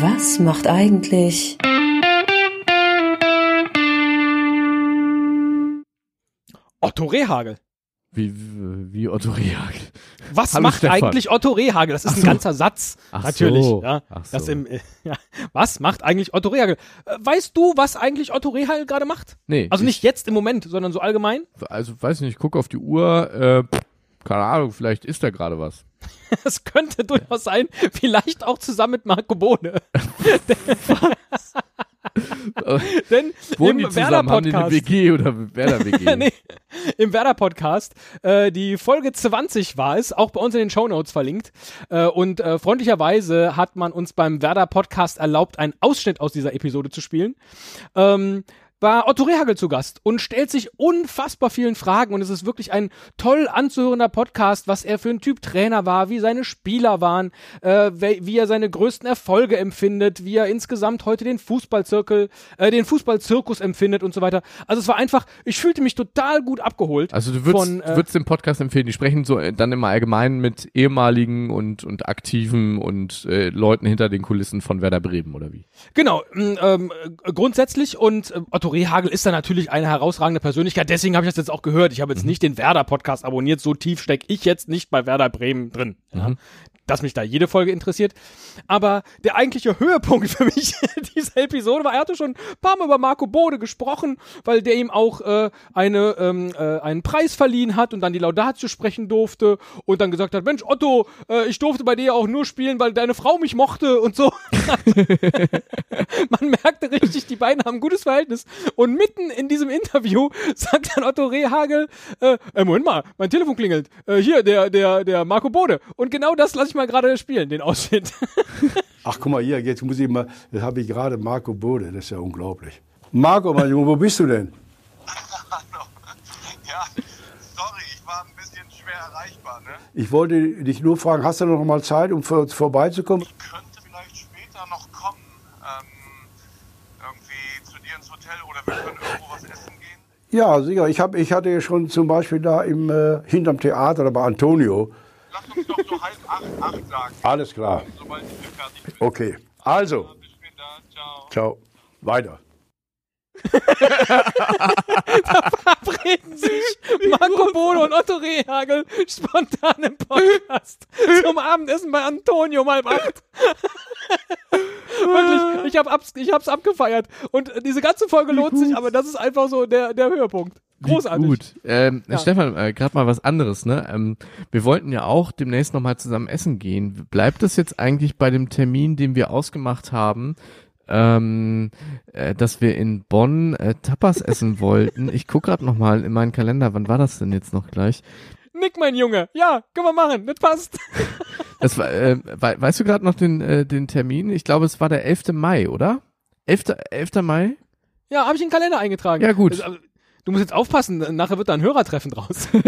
Was macht eigentlich Otto Rehagel? Wie, wie, Otto Rehagel. Was Hallo, macht Stefan. eigentlich Otto Rehagel? Das ist Ach ein so. ganzer Satz. Ach Natürlich. so. Ja, Ach das so. im, äh, ja. Was macht eigentlich Otto Rehagel? Äh, Weißt du, was eigentlich Otto Rehagel gerade macht? Nee. Also ich- nicht jetzt im Moment, sondern so allgemein? Also, weiß nicht, ich gucke auf die Uhr, äh, keine Ahnung, vielleicht ist da gerade was. Es könnte durchaus sein, vielleicht auch zusammen mit Marco Bode. Denn Wohnen im eine Werder-Podcast, WG oder Werder-WG? nee, im Werder-Podcast, äh, die Folge 20 war es, auch bei uns in den Shownotes verlinkt. Äh, und äh, freundlicherweise hat man uns beim Werder-Podcast erlaubt, einen Ausschnitt aus dieser Episode zu spielen. Ähm, war Otto Rehagel zu Gast und stellt sich unfassbar vielen Fragen und es ist wirklich ein toll anzuhörender Podcast, was er für ein Typ Trainer war, wie seine Spieler waren, äh, wie, er seine größten Erfolge empfindet, wie er insgesamt heute den Fußballzirkel, äh, den Fußballzirkus empfindet und so weiter. Also es war einfach, ich fühlte mich total gut abgeholt. Also du würdest, Von, äh, du würdest den Podcast empfehlen, die sprechen so äh, dann immer allgemein mit ehemaligen und, und aktiven und äh, Leuten hinter den Kulissen von Werder Bremen oder wie? Genau, ähm, äh, grundsätzlich und äh, Otto Rehagel ist da natürlich eine herausragende Persönlichkeit, deswegen habe ich das jetzt auch gehört. Ich habe jetzt nicht den Werder-Podcast abonniert, so tief stecke ich jetzt nicht bei Werder Bremen drin. Ja. Dass mich da jede Folge interessiert. Aber der eigentliche Höhepunkt für mich dieser Episode war, er hatte schon ein paar Mal über Marco Bode gesprochen, weil der ihm auch äh, eine, ähm, äh, einen Preis verliehen hat und dann die Laudatio sprechen durfte und dann gesagt hat, Mensch Otto, äh, ich durfte bei dir auch nur spielen, weil deine Frau mich mochte und so. Man merkte richtig, die beiden haben ein gutes Verhältnis. Und mitten in diesem Interview sagt dann Otto Rehagel, äh, äh Moment mal, mein Telefon klingelt. Äh, hier, der, der, der Marco Bode. Und genau das lasse ich mal gerade spielen, den Ausschnitt. Ach, guck mal hier, jetzt muss ich mal, das habe ich gerade Marco Bode, das ist ja unglaublich. Marco, mein Junge, wo bist du denn? Hallo. Ja, sorry, ich war ein bisschen schwer erreichbar. Ne? Ich wollte dich nur fragen, hast du noch mal Zeit, um vor, vorbeizukommen? Ich könnte vielleicht später noch kommen. Ähm, irgendwie zu dir ins Hotel oder wir können irgendwo was essen gehen. Ja, sicher. Ich, hab, ich hatte ja schon zum Beispiel da im, äh, hinterm Theater oder bei Antonio. Lass uns doch so halb acht, acht sagen, Alles klar. sobald ich fertig bin. Okay. Also, Bis später, ciao. ciao. Weiter. Reden sich Marco Bode und Otto Rehagel spontan im Podcast zum Abendessen bei Antonio um halb acht. Wirklich, ich, hab abs, ich hab's abgefeiert. Und diese ganze Folge lohnt sich, aber das ist einfach so der, der Höhepunkt. Großartig. Gut. Ähm, Ja. Stefan, äh, gerade mal was anderes, ne? Ähm, wir wollten ja auch demnächst nochmal zusammen essen gehen. Bleibt das jetzt eigentlich bei dem Termin, den wir ausgemacht haben, ähm, äh, dass wir in Bonn äh, Tapas essen wollten? Ich guck gerade nochmal in meinen Kalender, wann war das denn jetzt noch gleich? Nick, mein Junge. Ja, können wir machen. Das passt. Das war, äh, wei- weißt du gerade noch den, äh, den Termin? Ich glaube, es war der 11. Mai, oder? 11. 11. Mai? Ja, habe ich in den Kalender eingetragen. Ja, gut. Das, aber, Du musst jetzt aufpassen, nachher wird da ein Hörertreffen draus.